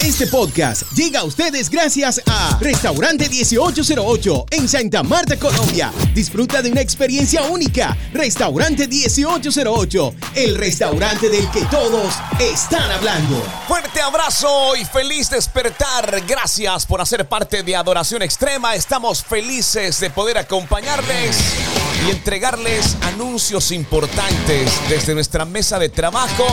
Este podcast llega a ustedes gracias a Restaurante 1808 en Santa Marta, Colombia. Disfruta de una experiencia única. Restaurante 1808, el restaurante del que todos están hablando. Fuerte abrazo y feliz despertar. Gracias por hacer parte de Adoración Extrema. Estamos felices de poder acompañarles y entregarles anuncios importantes desde nuestra mesa de trabajo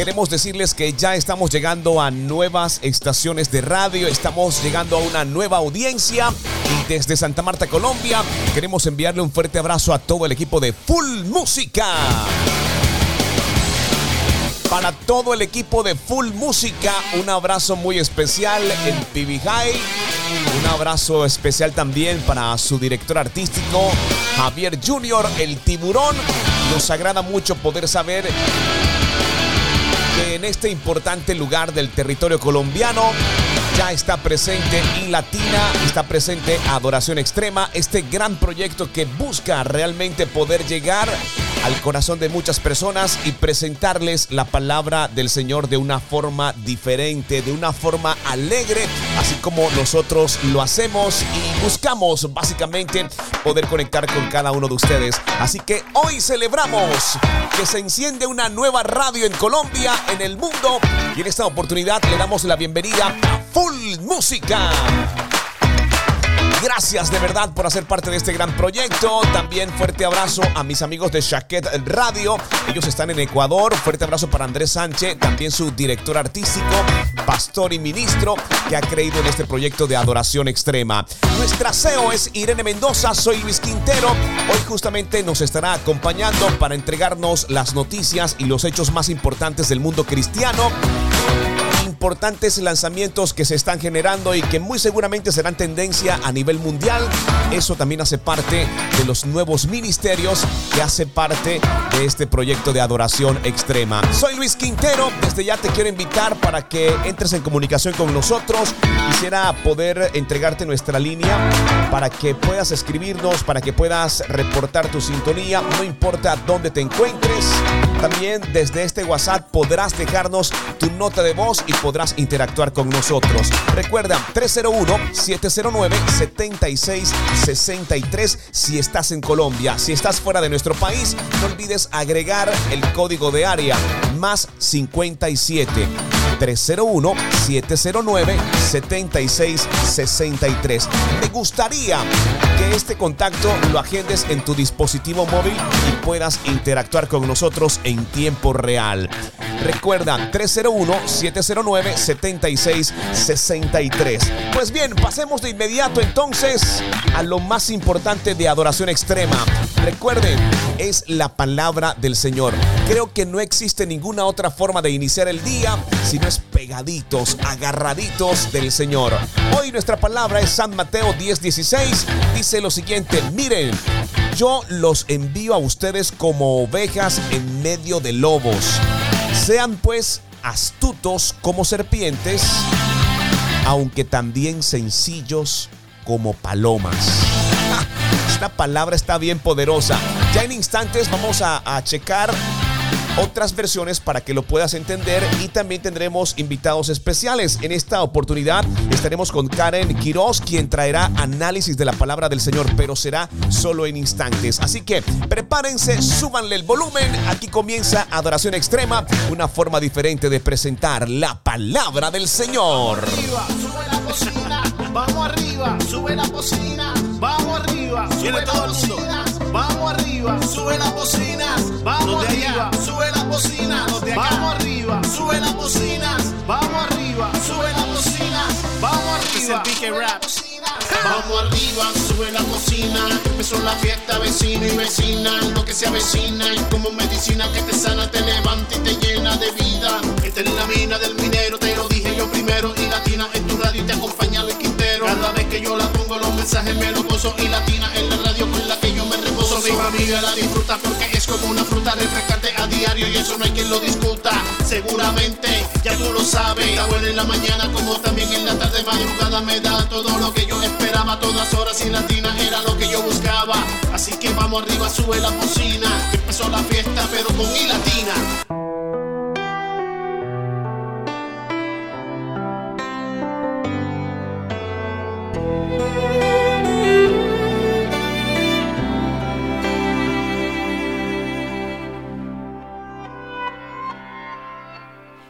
queremos decirles que ya estamos llegando a nuevas estaciones de radio, estamos llegando a una nueva audiencia y desde Santa Marta, Colombia, queremos enviarle un fuerte abrazo a todo el equipo de Full Música. Para todo el equipo de Full Música, un abrazo muy especial en PB High. Un abrazo especial también para su director artístico, Javier Junior, el tiburón. Nos agrada mucho poder saber en este importante lugar del territorio colombiano ya está presente y Latina, está presente Adoración Extrema, este gran proyecto que busca realmente poder llegar al corazón de muchas personas y presentarles la palabra del Señor de una forma diferente, de una forma alegre, así como nosotros lo hacemos y buscamos básicamente poder conectar con cada uno de ustedes. Así que hoy celebramos que se enciende una nueva radio en Colombia, en el mundo, y en esta oportunidad le damos la bienvenida a Full Música. Gracias de verdad por hacer parte de este gran proyecto. También fuerte abrazo a mis amigos de Shaquet Radio. Ellos están en Ecuador. Fuerte abrazo para Andrés Sánchez, también su director artístico, pastor y ministro, que ha creído en este proyecto de adoración extrema. Nuestra CEO es Irene Mendoza, soy Luis Quintero. Hoy justamente nos estará acompañando para entregarnos las noticias y los hechos más importantes del mundo cristiano importantes lanzamientos que se están generando y que muy seguramente serán tendencia a nivel mundial. Eso también hace parte de los nuevos ministerios que hace parte de este proyecto de adoración extrema. Soy Luis Quintero, desde ya te quiero invitar para que entres en comunicación con nosotros. Quisiera poder entregarte nuestra línea para que puedas escribirnos, para que puedas reportar tu sintonía, no importa dónde te encuentres. También desde este WhatsApp podrás dejarnos tu nota de voz y podrás interactuar con nosotros. Recuerda 301-709-7663 si estás en Colombia. Si estás fuera de nuestro país, no olvides agregar el código de área más 57. 301-709-7663. Me gustaría que este contacto lo agendes en tu dispositivo móvil y puedas interactuar con nosotros en tiempo real. Recuerda 301-709-7663. Pues bien, pasemos de inmediato entonces a lo más importante de adoración extrema. Recuerden, es la palabra del Señor. Creo que no existe ninguna otra forma de iniciar el día si no es pegaditos, agarraditos del Señor. Hoy nuestra palabra es San Mateo 10:16. Dice lo siguiente, miren, yo los envío a ustedes como ovejas en medio de lobos. Sean pues astutos como serpientes, aunque también sencillos como palomas. Esta palabra está bien poderosa. Ya en instantes vamos a, checar otras versiones para que lo puedas entender y también tendremos invitados especiales. En esta oportunidad estaremos con Karen Quiroz, quien traerá análisis de la palabra del Señor, pero será solo en instantes. Así que prepárense, súbanle el volumen. Aquí comienza Adoración Extrema, una forma diferente de presentar la palabra del Señor. Vamos arriba, sube la cocina, vamos arriba, sube la cocina, vamos arriba, sube la cocina, vamos arriba, sube la cocina, vamos arriba, sube la cocina, vamos arriba, sube la cocina, vamos arriba, Vamos arriba, sube la cocina. Empezó la fiesta, vecino y vecina. Lo que se avecina es como medicina que te sana, te levanta y te llena de vida. Esta es la mina del minero, te lo dije yo primero. Y latina en tu radio y te acompaña el Quintero. Cada vez que yo la pongo, los mensajes me los gozo. Y latina en la radio con la que yo Solo viva, vida la disfruta porque es como una fruta refrescante a diario y eso no hay quien lo discuta. Seguramente, ya tú lo sabes. Está buena en la mañana como también en la tarde madrugada me da todo lo que yo esperaba. Todas horas y latina era lo que yo buscaba. Así que vamos arriba, sube la cocina. Empezó la fiesta pero con y latina.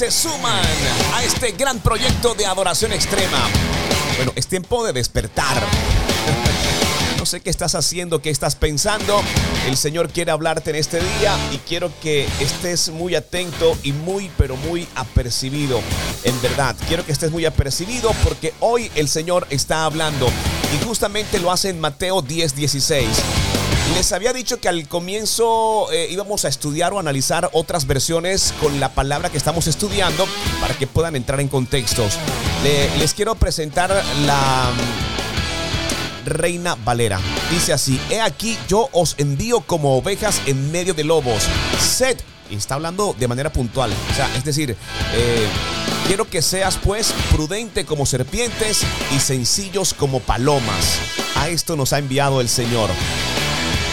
se suman a este gran proyecto de adoración extrema. Bueno, es tiempo de despertar. No sé qué estás haciendo, qué estás pensando. El Señor quiere hablarte en este día y quiero que estés muy atento y muy, pero muy apercibido. En verdad, quiero que estés muy apercibido porque hoy el Señor está hablando y justamente lo hace en Mateo 10, 16. Les había dicho que al comienzo eh, íbamos a estudiar o analizar otras versiones con la palabra que estamos estudiando para que puedan entrar en contextos. Le- les quiero presentar la mm, Reina Valera. Dice así, he aquí yo os envío como ovejas en medio de lobos. Sed, está hablando de manera puntual, o sea, es decir, eh, quiero que seas pues prudente como serpientes y sencillos como palomas. A esto nos ha enviado el Señor.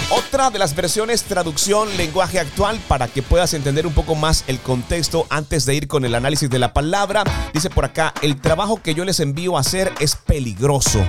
Otra de las versiones traducción lenguaje actual para que puedas entender un poco más el contexto antes de ir con el análisis de la palabra. Dice por acá, el trabajo que yo les envío a hacer es peligroso.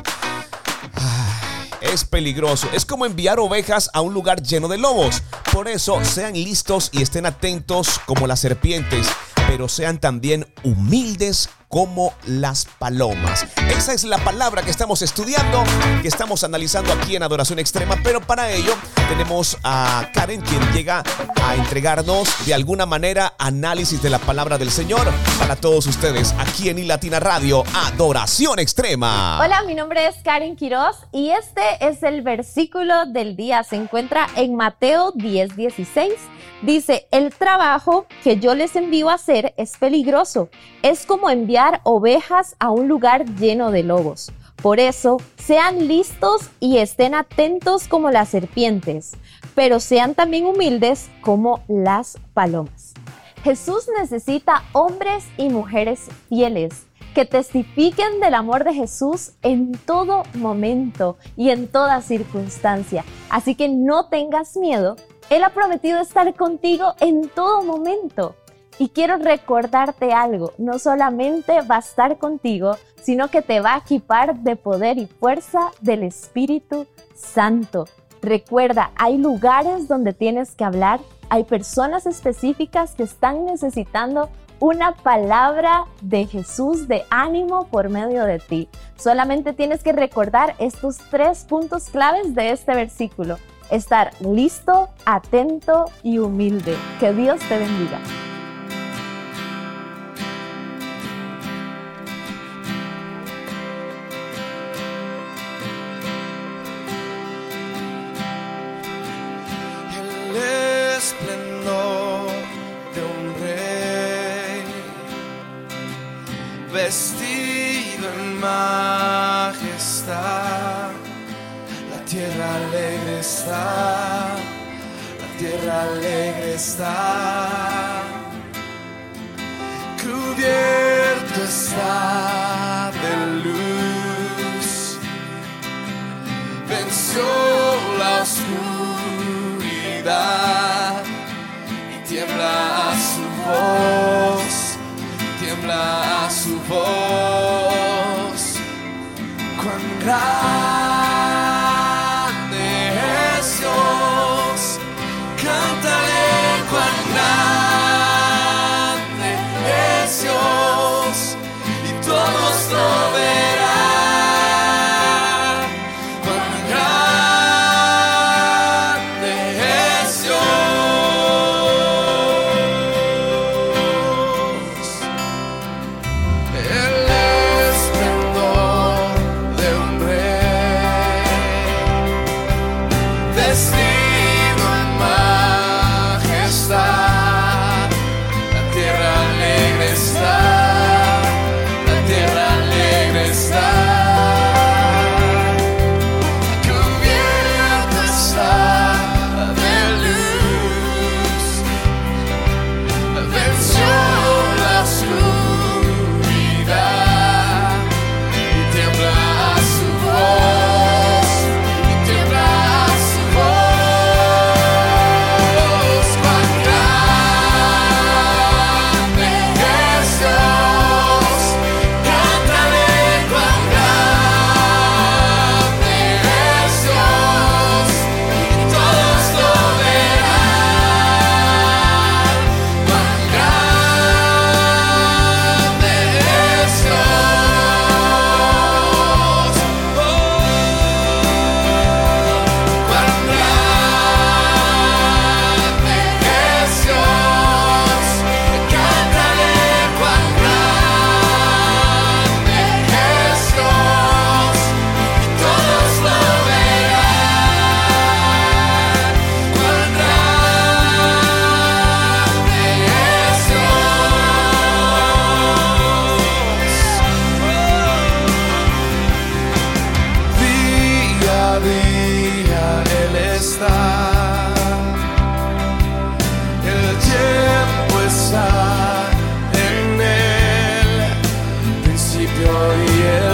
Es peligroso. Es como enviar ovejas a un lugar lleno de lobos. Por eso, sean listos y estén atentos como las serpientes, pero sean también humildes como las palomas. Esa es la palabra que estamos estudiando, que estamos analizando aquí en Adoración Extrema, pero para ello tenemos a Karen quien llega a entregarnos de alguna manera análisis de la palabra del Señor para todos ustedes aquí en iLatina Radio, Adoración Extrema. Hola, mi nombre es Karen Quiroz y este es el versículo del día. Se encuentra en Mateo 10:16. Dice, el trabajo que yo les envío a hacer es peligroso. Es como enviar ovejas a un lugar lleno de lobos. Por eso, sean listos y estén atentos como las serpientes, pero sean también humildes como las palomas. Jesús necesita hombres y mujeres fieles que testifiquen del amor de Jesús en todo momento y en toda circunstancia. Así que no tengas miedo, Él ha prometido estar contigo en todo momento. Y quiero recordarte algo, no solamente va a estar contigo, sino que te va a equipar de poder y fuerza del Espíritu Santo. Recuerda, hay lugares donde tienes que hablar, hay personas específicas que están necesitando una palabra de Jesús de ánimo por medio de ti. Solamente tienes que recordar estos tres puntos claves de este versículo. Estar listo, atento y humilde. Que Dios te bendiga. Oh yeah.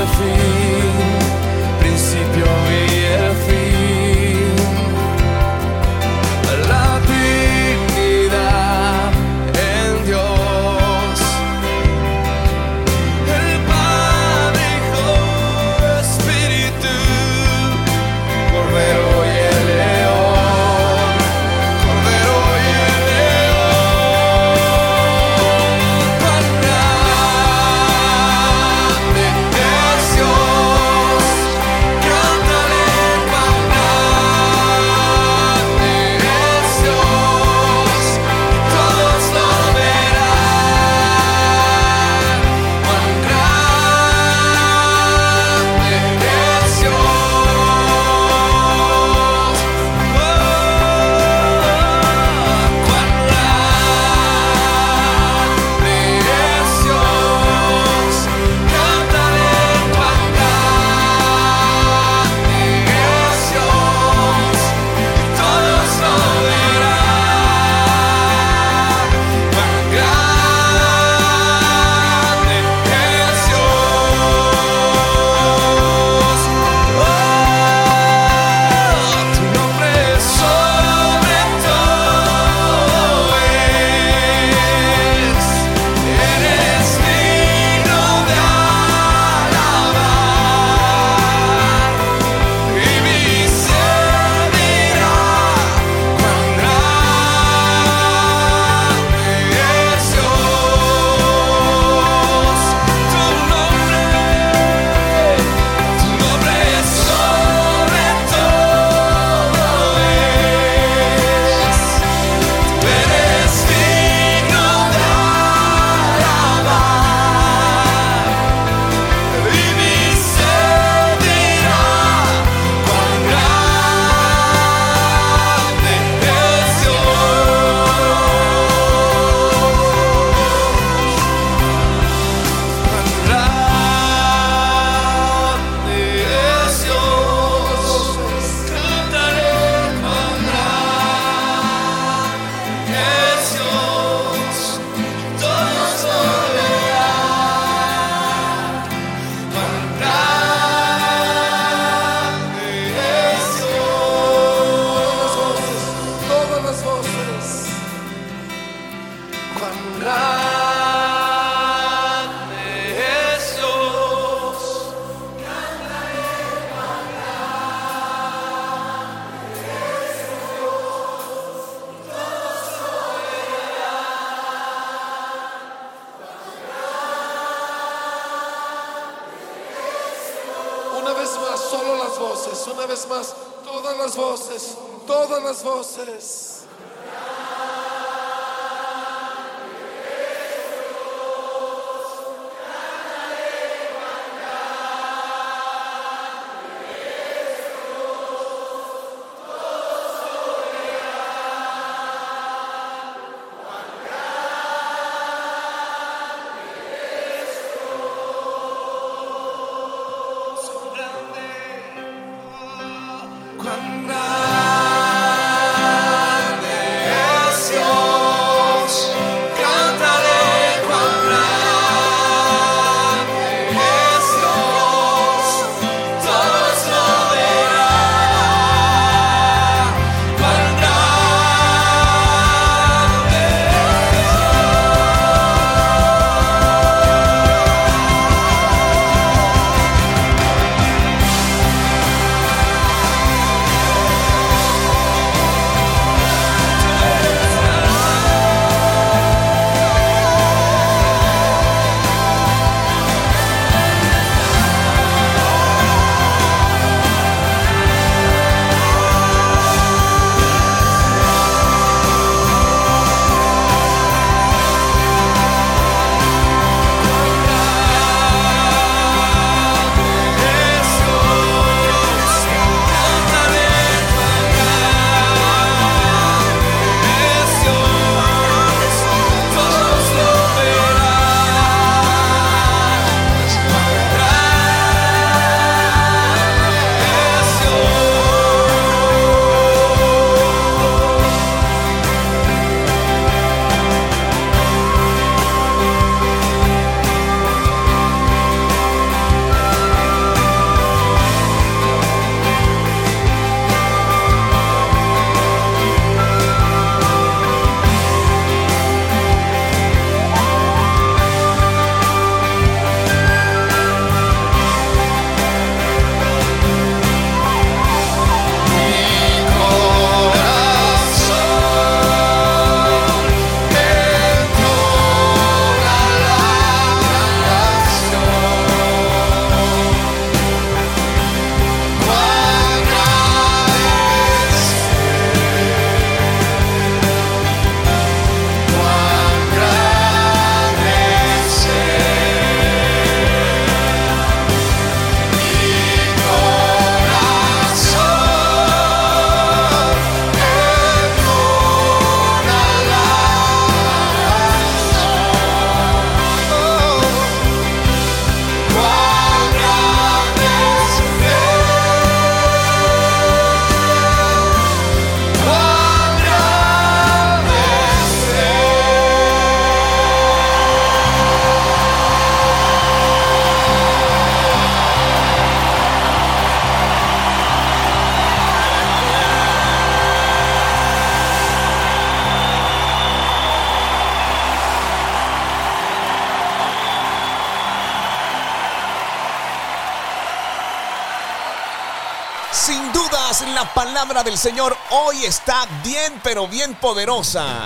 Señor hoy está bien, pero bien poderosa.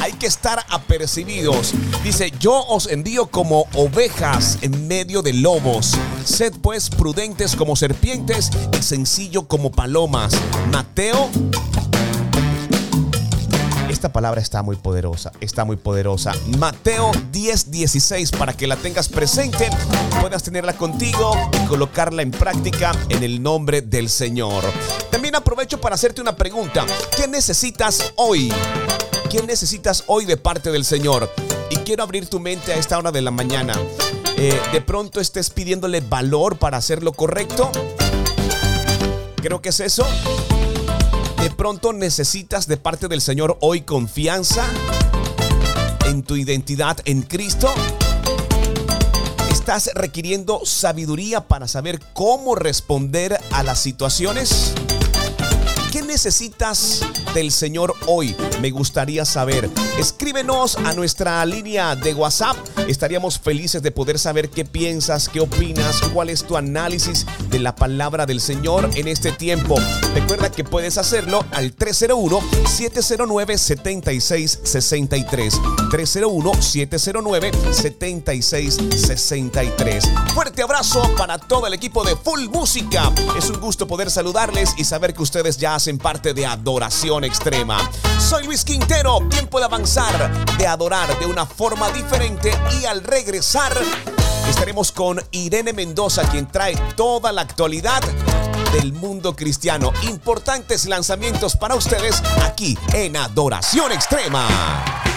Hay que estar apercibidos. Dice, yo os envío como ovejas en medio de lobos. Sed pues prudentes como serpientes y sencillo como palomas. Mateo esta palabra está muy poderosa, está muy poderosa. Mateo 10, 16, para que la tengas presente, puedas tenerla contigo y colocarla en práctica en el nombre del Señor. También aprovecho para hacerte una pregunta. ¿Qué necesitas hoy? ¿Qué necesitas hoy de parte del Señor? Y quiero abrir tu mente a esta hora de la mañana. Eh, de pronto estés pidiéndole valor para hacer lo correcto. Creo que es eso. Pronto necesitas de parte del Señor hoy confianza en tu identidad en Cristo. Estás requiriendo sabiduría para saber cómo responder a las situaciones. ¿Qué necesitas del Señor hoy? Me gustaría saber. Escríbenos a nuestra línea de WhatsApp. Estaríamos felices de poder saber qué piensas, qué opinas, cuál es tu análisis de la palabra del Señor en este tiempo. Recuerda que puedes hacerlo al 301-709-7663. 301-709-7663. Fuerte abrazo para todo el equipo de Full Música. Es un gusto poder saludarles y saber que ustedes ya hacen parte de Adoración extrema. Soy Luis Quintero, tiempo de avanzar, de adorar de una forma diferente y al regresar estaremos con Irene Mendoza, quien trae toda la actualidad del mundo cristiano. Importantes lanzamientos para ustedes aquí en Adoración Extrema.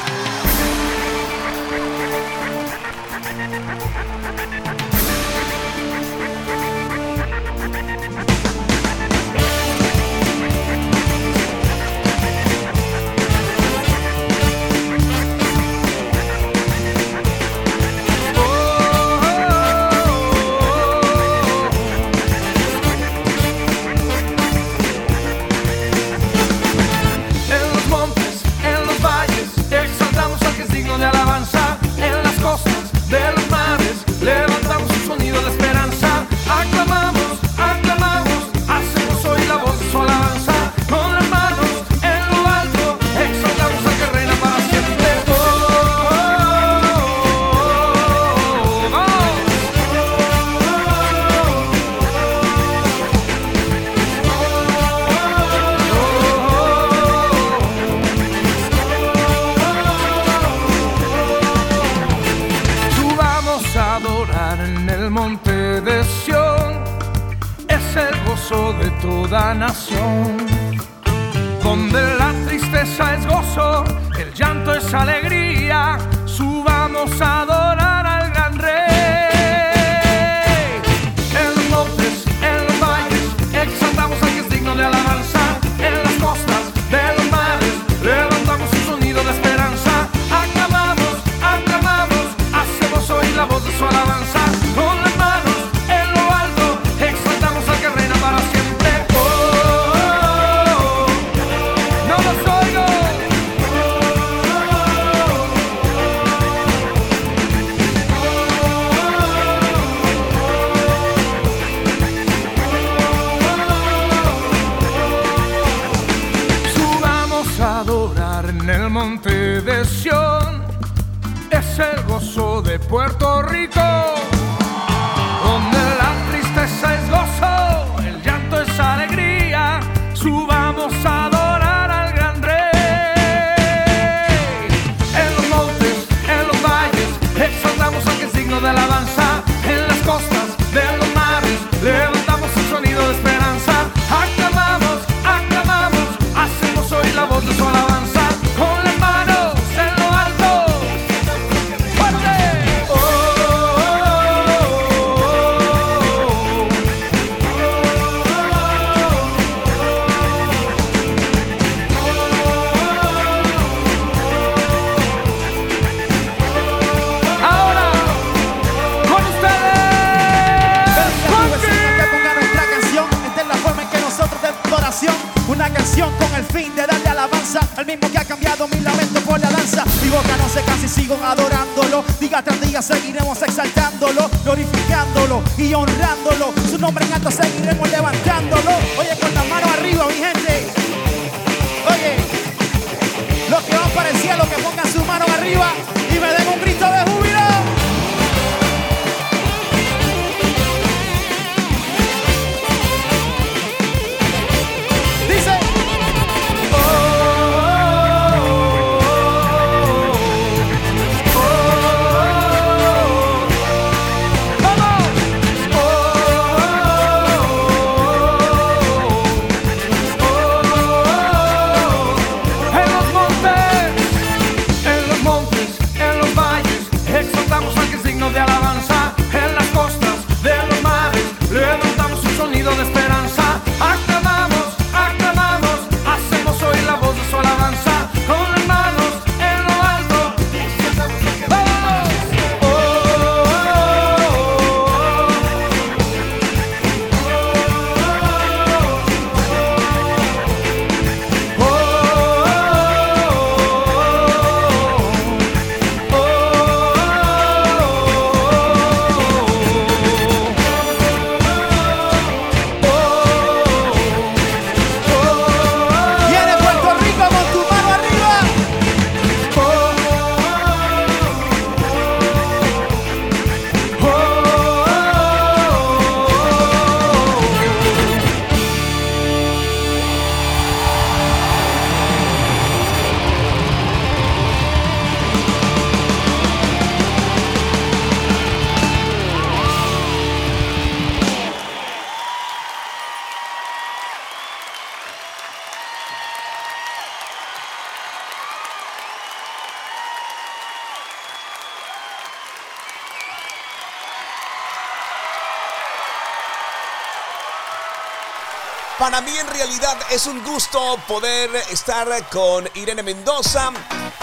Para mí en realidad es un gusto poder estar con Irene Mendoza.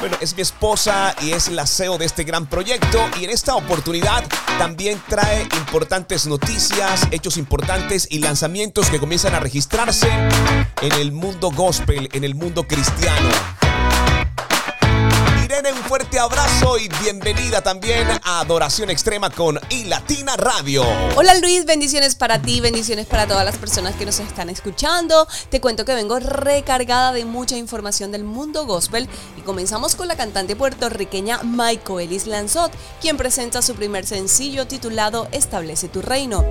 Bueno, es mi esposa y es la CEO de este gran proyecto y en esta oportunidad también trae importantes noticias, hechos importantes y lanzamientos que comienzan a registrarse en el mundo gospel, en el mundo cristiano. Irene, un fuerte abrazo y bienvenida también a Adoración Extrema con iLatina Radio. Hola Luis, bendiciones para ti, bendiciones para todas las personas que nos están escuchando. Te cuento que vengo recargada de mucha información del mundo gospel y comenzamos con la cantante puertorriqueña Michael Ellis Lanzot, quien presenta su primer sencillo titulado Establece tu reino.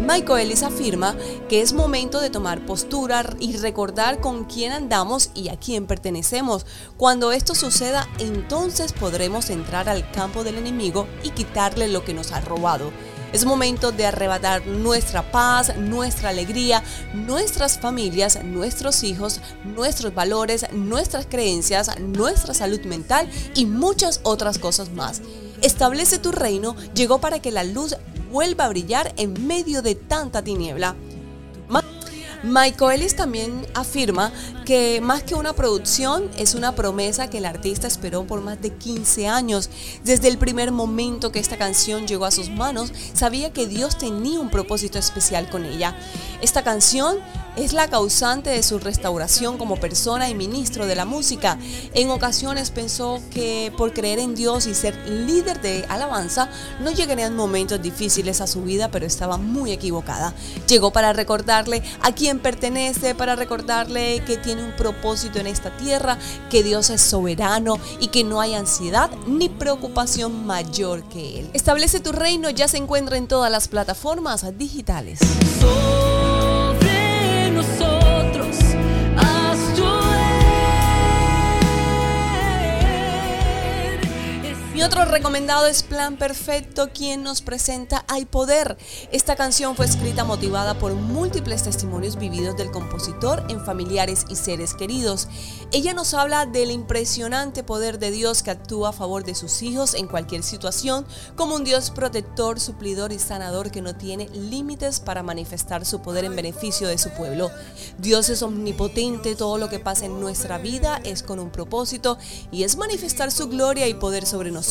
Michael Ellis afirma que es momento de tomar postura y recordar con quién andamos y a quién pertenecemos. Cuando esto suceda, entonces podremos entrar al campo del enemigo y quitarle lo que nos ha robado. Es momento de arrebatar nuestra paz, nuestra alegría, nuestras familias, nuestros hijos, nuestros valores, nuestras creencias, nuestra salud mental y muchas otras cosas más. Establece tu reino llegó para que la luz vuelva a brillar en medio de tanta tiniebla. Michael Ellis también afirma que más que una producción es una promesa que el artista esperó por más de 15 años. Desde el primer momento que esta canción llegó a sus manos, sabía que Dios tenía un propósito especial con ella. Esta canción es la causante de su restauración como persona y ministro de la música. En ocasiones pensó que por creer en Dios y ser líder de alabanza no llegarían momentos difíciles a su vida, pero estaba muy equivocada. Llegó para recordarle a quién pertenece, para recordarle que tiene un propósito en esta tierra, que Dios es soberano y que no hay ansiedad ni preocupación mayor que Él. Establece tu reino ya se encuentra en todas las plataformas digitales. Mi otro recomendado es Plan Perfecto, quien nos presenta Hay Poder. Esta canción fue escrita motivada por múltiples testimonios vividos del compositor en familiares y seres queridos. Ella nos habla del impresionante poder de Dios que actúa a favor de sus hijos en cualquier situación, como un Dios protector, suplidor y sanador que no tiene límites para manifestar su poder en beneficio de su pueblo. Dios es omnipotente, todo lo que pasa en nuestra vida es con un propósito y es manifestar su gloria y poder sobre nosotros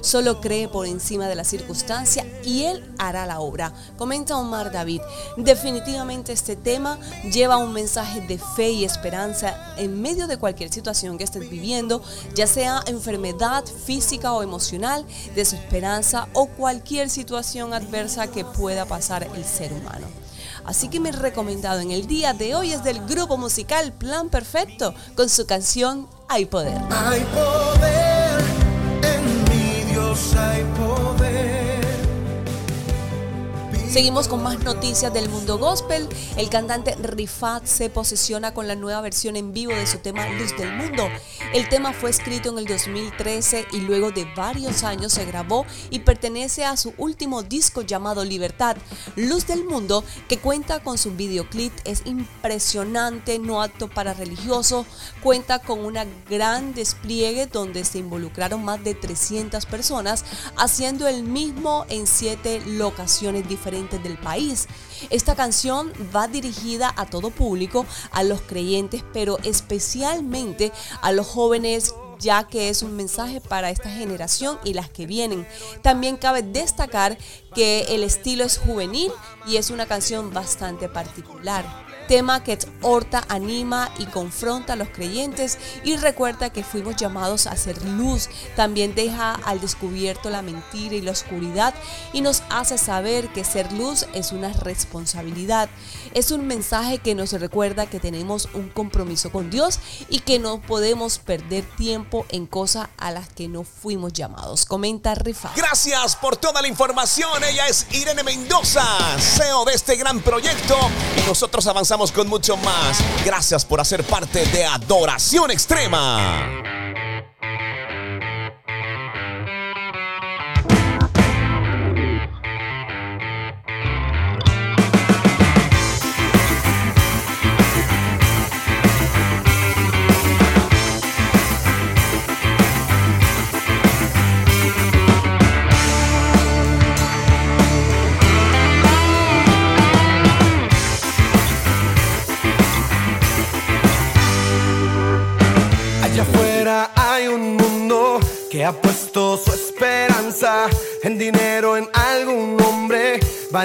Solo cree por encima de la circunstancia y Él hará la obra. Comenta Omar David. Definitivamente este tema lleva un mensaje de fe y esperanza en medio de cualquier situación que estés viviendo, ya sea enfermedad física o emocional, desesperanza o cualquier situación adversa que pueda pasar el ser humano. Así que mi recomendado en el día de hoy es del grupo musical Plan Perfecto con su canción. Hay poder. als zij Seguimos con más noticias del mundo gospel. El cantante Rifat se posesiona con la nueva versión en vivo de su tema Luz del Mundo. El tema fue escrito en el 2013 y luego de varios años se grabó y pertenece a su último disco llamado Libertad. Luz del Mundo, que cuenta con su videoclip, es impresionante, no apto para religioso. Cuenta con una gran despliegue donde se involucraron más de 300 personas, haciendo el mismo en siete locaciones diferentes del país. Esta canción va dirigida a todo público, a los creyentes, pero especialmente a los jóvenes ya que es un mensaje para esta generación y las que vienen. También cabe destacar que el estilo es juvenil y es una canción bastante particular tema que exhorta, anima y confronta a los creyentes y recuerda que fuimos llamados a ser luz. También deja al descubierto la mentira y la oscuridad y nos hace saber que ser luz es una responsabilidad. Es un mensaje que nos recuerda que tenemos un compromiso con Dios y que no podemos perder tiempo en cosas a las que no fuimos llamados. Comenta Rifa. Gracias por toda la información. Ella es Irene Mendoza, CEO de este gran proyecto y nosotros avanzamos con mucho más. Gracias por hacer parte de Adoración Extrema.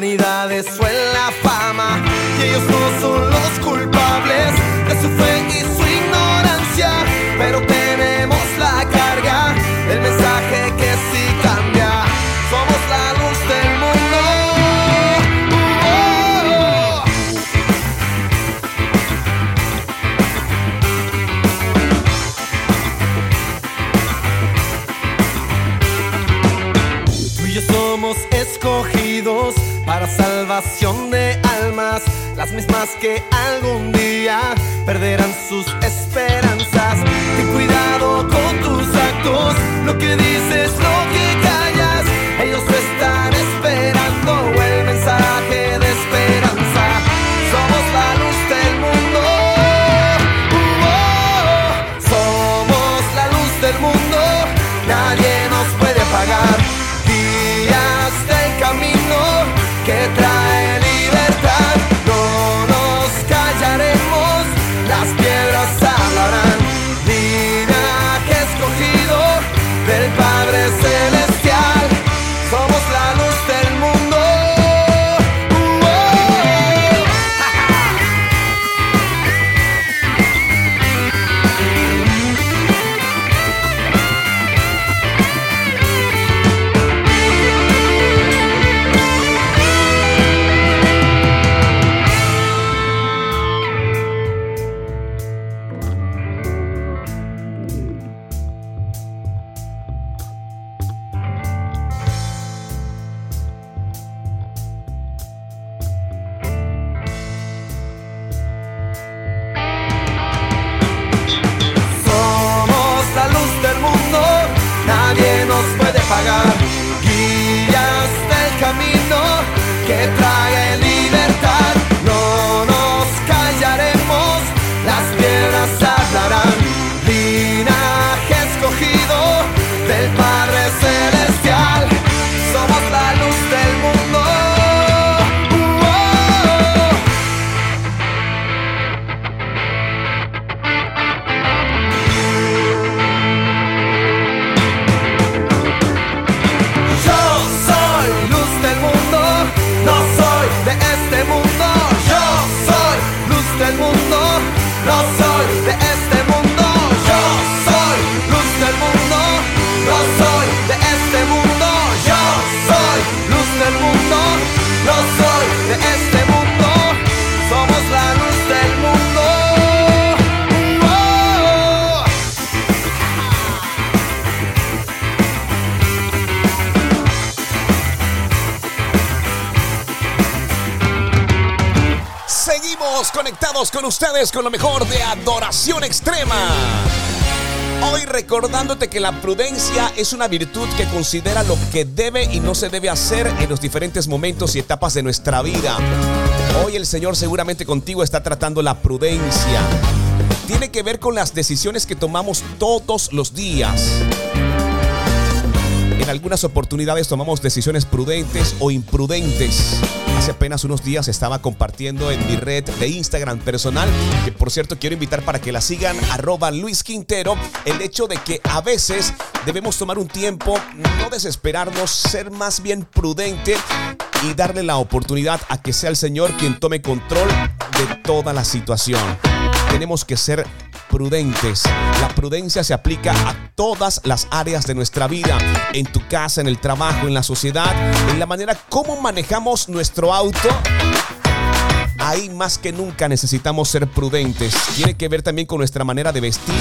Vanidades o en la fama. Y ellos no son los culpables de su fe y su mismas que algún día perderán sus esperanzas. Ustedes con lo mejor de adoración extrema. Hoy recordándote que la prudencia es una virtud que considera lo que debe y no se debe hacer en los diferentes momentos y etapas de nuestra vida. Hoy el Señor seguramente contigo está tratando la prudencia. Tiene que ver con las decisiones que tomamos todos los días. En algunas oportunidades tomamos decisiones prudentes o imprudentes. Hace apenas unos días estaba compartiendo en mi red de Instagram personal, que por cierto quiero invitar para que la sigan, arroba Luis Quintero, el hecho de que a veces debemos tomar un tiempo, no desesperarnos, ser más bien prudente y darle la oportunidad a que sea el Señor quien tome control de toda la situación. Tenemos que ser prudentes. La prudencia se aplica a todas las áreas de nuestra vida, en tu casa, en el trabajo, en la sociedad, en la manera como manejamos nuestro auto. Ahí más que nunca necesitamos ser prudentes. Tiene que ver también con nuestra manera de vestir,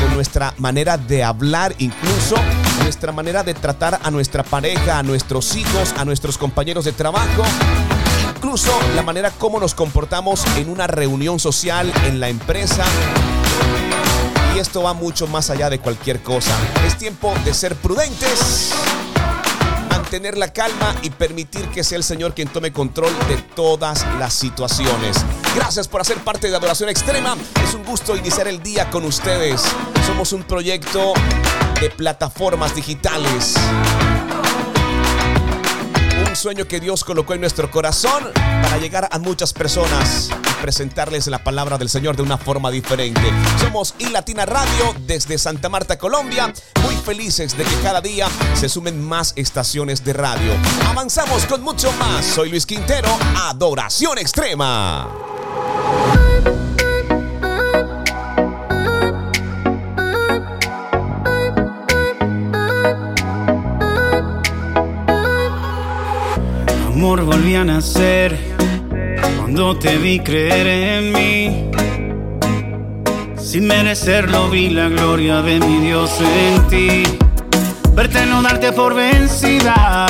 con nuestra manera de hablar, incluso nuestra manera de tratar a nuestra pareja, a nuestros hijos, a nuestros compañeros de trabajo incluso la manera como nos comportamos en una reunión social, en la empresa. Esto va mucho más allá de cualquier cosa. Es tiempo de ser prudentes, mantener la calma y permitir que sea el Señor quien tome control de todas las situaciones. Gracias por hacer parte de Adoración Extrema. Es un gusto iniciar el día con ustedes. Somos un proyecto de plataformas digitales un sueño que Dios colocó en nuestro corazón para llegar a muchas personas y presentarles la palabra del Señor de una forma diferente. Somos iLatina Radio desde Santa Marta, Colombia, muy felices de que cada día se sumen más estaciones de radio. Avanzamos con mucho más. Soy Luis Quintero, Adoración Extrema. Nacer cuando te vi creer en mí. Sin merecerlo vi la gloria de mi Dios en ti. Verte no darte por vencida.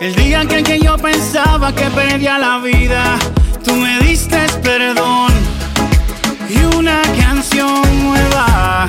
El día en que yo pensaba que perdía la vida, tú me diste perdón y una canción nueva.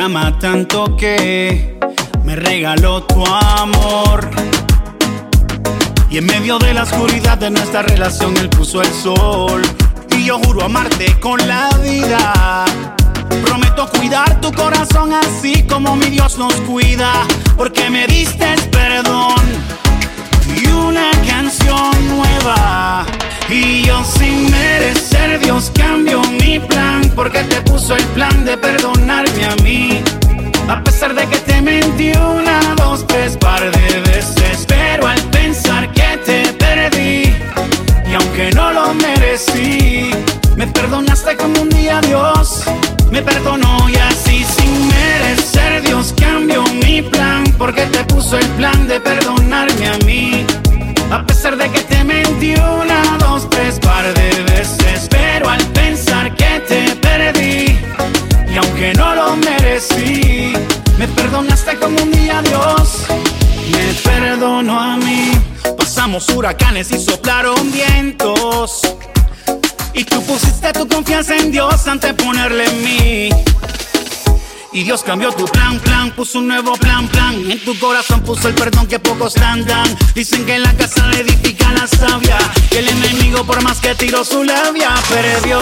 Ama tanto que me regaló tu amor. Y en medio de la oscuridad de nuestra relación, Él puso el sol. Y yo juro amarte con la vida. Prometo cuidar tu corazón así como mi Dios nos cuida. Porque me diste perdón y una canción nueva. Y yo sin merecer Dios cambio mi plan porque te puso el plan de perdonarme a mí. A pesar de que te mentí una, dos, tres par de veces, pero al pensar que te perdí y aunque no lo merecí, me perdonaste como un día Dios, me perdonó y así sin merecer Dios cambio mi plan porque te puso el plan de perdonarme a mí. A pesar de que te mentí merecí, me perdonaste como un día Dios, me perdono a mí. Pasamos huracanes y soplaron vientos. Y tú pusiste tu confianza en Dios antes de ponerle en mí. Y Dios cambió tu plan, plan, puso un nuevo plan, plan. En tu corazón puso el perdón que pocos dan, dan. Dicen que en la casa edifica la sabia. Que el enemigo, por más que tiró su labia, perdió.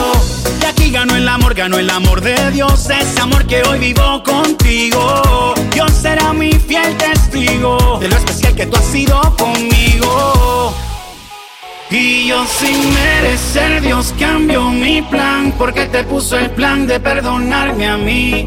Y aquí ganó el amor, ganó el amor de Dios. Ese amor que hoy vivo contigo. Dios será mi fiel testigo de lo especial que tú has sido conmigo. Y yo sin merecer Dios cambio mi plan porque te puso el plan de perdonarme a mí.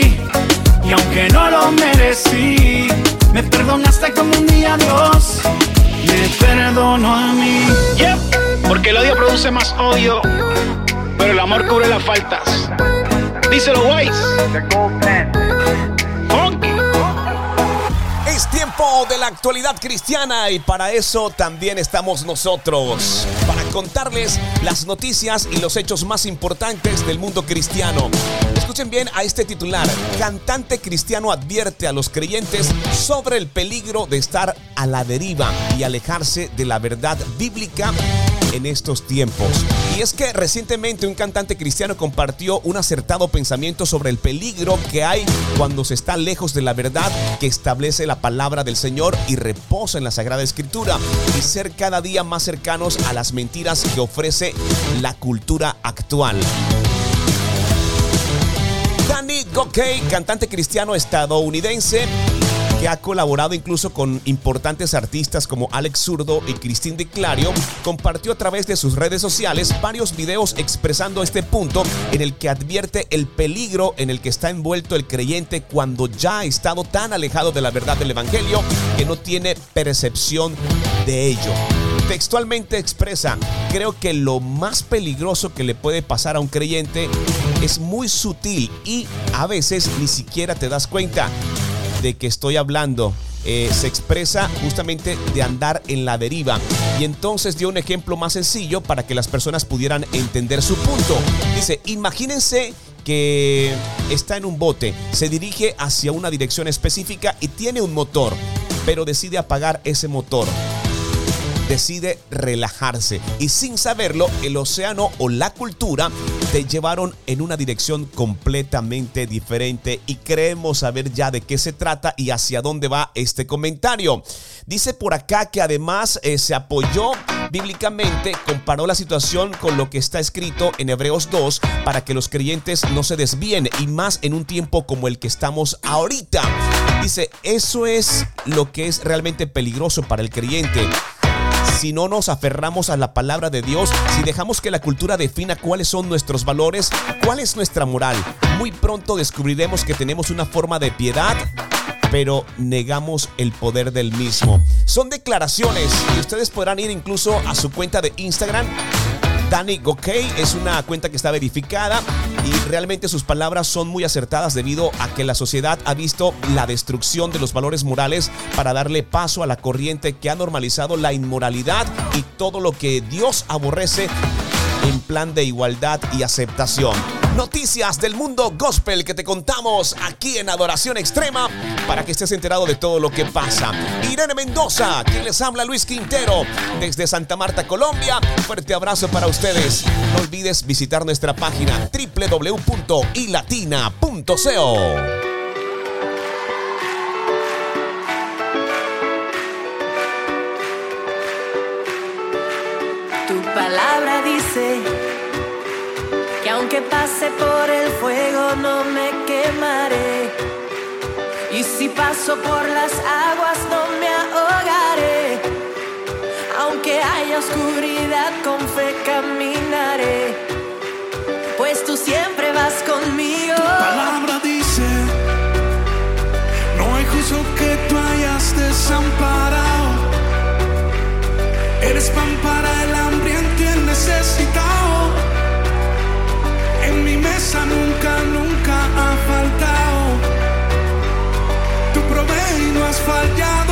y aunque no lo merecí, me perdonaste como un día Dios, me perdono a mí. Yep, porque el odio produce más odio, pero el amor cubre las faltas. Díselo, Weiss. Tiempo de la actualidad cristiana y para eso también estamos nosotros, para contarles las noticias y los hechos más importantes del mundo cristiano. Escuchen bien a este titular. Cantante cristiano advierte a los creyentes sobre el peligro de estar a la deriva y alejarse de la verdad bíblica en estos tiempos. Y es que recientemente un cantante cristiano compartió un acertado pensamiento sobre el peligro que hay cuando se está lejos de la verdad que establece la palabra del Señor y reposa en la Sagrada Escritura y ser cada día más cercanos a las mentiras que ofrece la cultura actual. Danny Gokey, cantante cristiano estadounidense, que ha colaborado incluso con importantes artistas como Alex Zurdo y Christine de Clario, compartió a través de sus redes sociales varios videos expresando este punto en el que advierte el peligro en el que está envuelto el creyente cuando ya ha estado tan alejado de la verdad del Evangelio que no tiene percepción de ello. Textualmente expresa, creo que lo más peligroso que le puede pasar a un creyente es muy sutil y a veces ni siquiera te das cuenta de que estoy hablando. Eh, se expresa justamente de andar en la deriva. Y entonces dio un ejemplo más sencillo para que las personas pudieran entender su punto. Dice, imagínense que está en un bote, se dirige hacia una dirección específica y tiene un motor, pero decide apagar ese motor decide relajarse y sin saberlo el océano o la cultura te llevaron en una dirección completamente diferente y creemos saber ya de qué se trata y hacia dónde va este comentario. Dice por acá que además eh, se apoyó bíblicamente, comparó la situación con lo que está escrito en Hebreos 2 para que los creyentes no se desvíen y más en un tiempo como el que estamos ahorita. Dice, eso es lo que es realmente peligroso para el creyente si no nos aferramos a la palabra de Dios, si dejamos que la cultura defina cuáles son nuestros valores, cuál es nuestra moral, muy pronto descubriremos que tenemos una forma de piedad pero negamos el poder del mismo. Son declaraciones y ustedes podrán ir incluso a su cuenta de Instagram Danny Gokey es una cuenta que está verificada y realmente sus palabras son muy acertadas debido a que la sociedad ha visto la destrucción de los valores morales para darle paso a la corriente que ha normalizado la inmoralidad y todo lo que Dios aborrece en plan de igualdad y aceptación. Noticias del mundo gospel que te contamos aquí en Adoración Extrema para que estés enterado de todo lo que pasa. Irene Mendoza, quien les habla Luis Quintero desde Santa Marta, Colombia. fuerte abrazo para ustedes. No olvides visitar nuestra página www.ilatina.co. palabra dice que aunque pase por el fuego no me quemaré. Y si paso por las aguas no me ahogaré. Aunque haya oscuridad con fe caminaré. Pues tú siempre vas conmigo. Palabra dice, no hay justo que tú hayas desamparado. Eres pan para el hambriento y el necesitado. En mi mesa nunca, nunca ha faltado. Provees y no has fallado.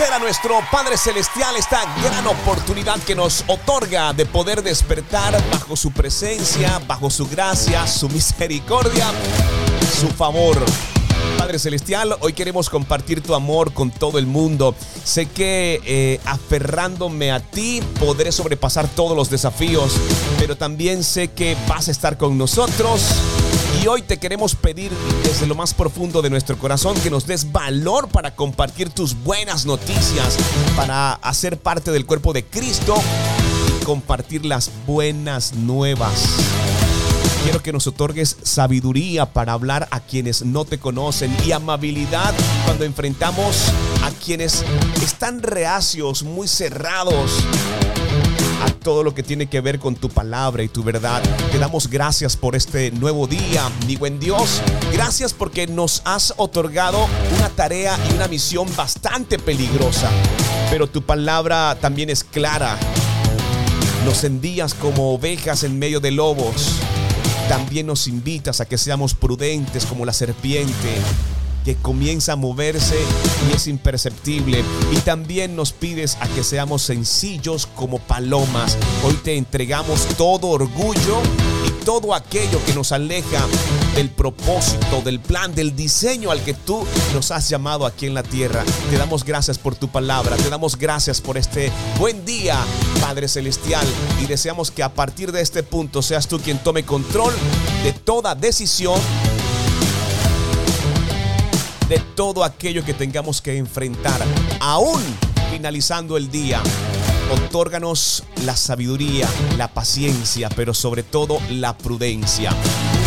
Agradecer a nuestro Padre Celestial esta gran oportunidad que nos otorga de poder despertar bajo su presencia, bajo su gracia, su misericordia, su favor. Padre Celestial, hoy queremos compartir tu amor con todo el mundo. Sé que eh, aferrándome a ti podré sobrepasar todos los desafíos, pero también sé que vas a estar con nosotros. Y hoy te queremos pedir desde lo más profundo de nuestro corazón que nos des valor para compartir tus buenas noticias, para hacer parte del cuerpo de Cristo y compartir las buenas nuevas. Quiero que nos otorgues sabiduría para hablar a quienes no te conocen y amabilidad cuando enfrentamos a quienes están reacios, muy cerrados todo lo que tiene que ver con tu palabra y tu verdad. Te damos gracias por este nuevo día, mi buen Dios. Gracias porque nos has otorgado una tarea y una misión bastante peligrosa. Pero tu palabra también es clara. Nos envías como ovejas en medio de lobos. También nos invitas a que seamos prudentes como la serpiente que comienza a moverse y es imperceptible. Y también nos pides a que seamos sencillos como palomas. Hoy te entregamos todo orgullo y todo aquello que nos aleja del propósito, del plan, del diseño al que tú nos has llamado aquí en la tierra. Te damos gracias por tu palabra, te damos gracias por este buen día, Padre Celestial, y deseamos que a partir de este punto seas tú quien tome control de toda decisión de todo aquello que tengamos que enfrentar, aún finalizando el día. Otórganos la sabiduría, la paciencia, pero sobre todo la prudencia.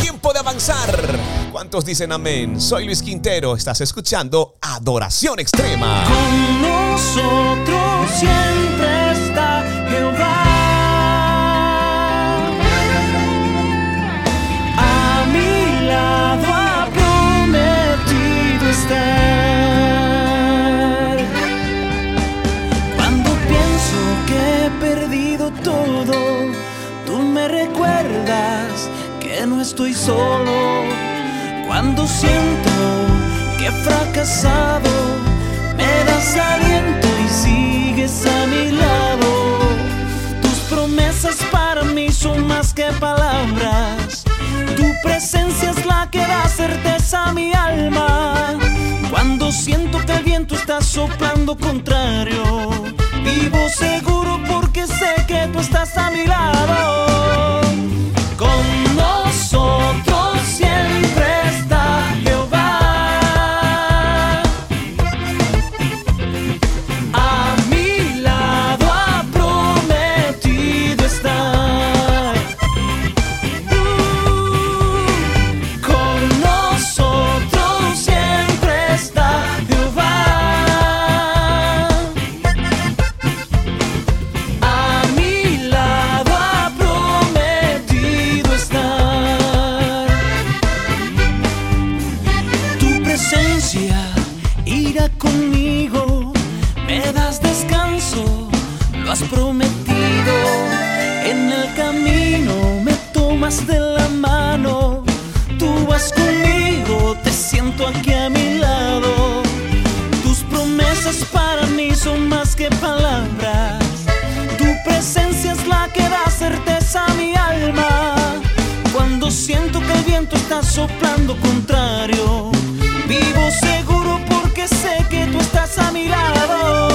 Tiempo de avanzar. ¿Cuántos dicen amén? Soy Luis Quintero, estás escuchando Adoración Extrema. Con nosotros siempre estoy solo. Cuando siento que he fracasado, me das aliento y sigues a mi lado. Tus promesas para mí son más que palabras. Tu presencia es la que da certeza a mi alma. Cuando siento que el viento está soplando contrario, vivo seguro porque sé que tú estás a mi lado. Con nosotros siempre siento que el viento está soplando contrario. Vivo seguro porque sé que tú estás a mi lado.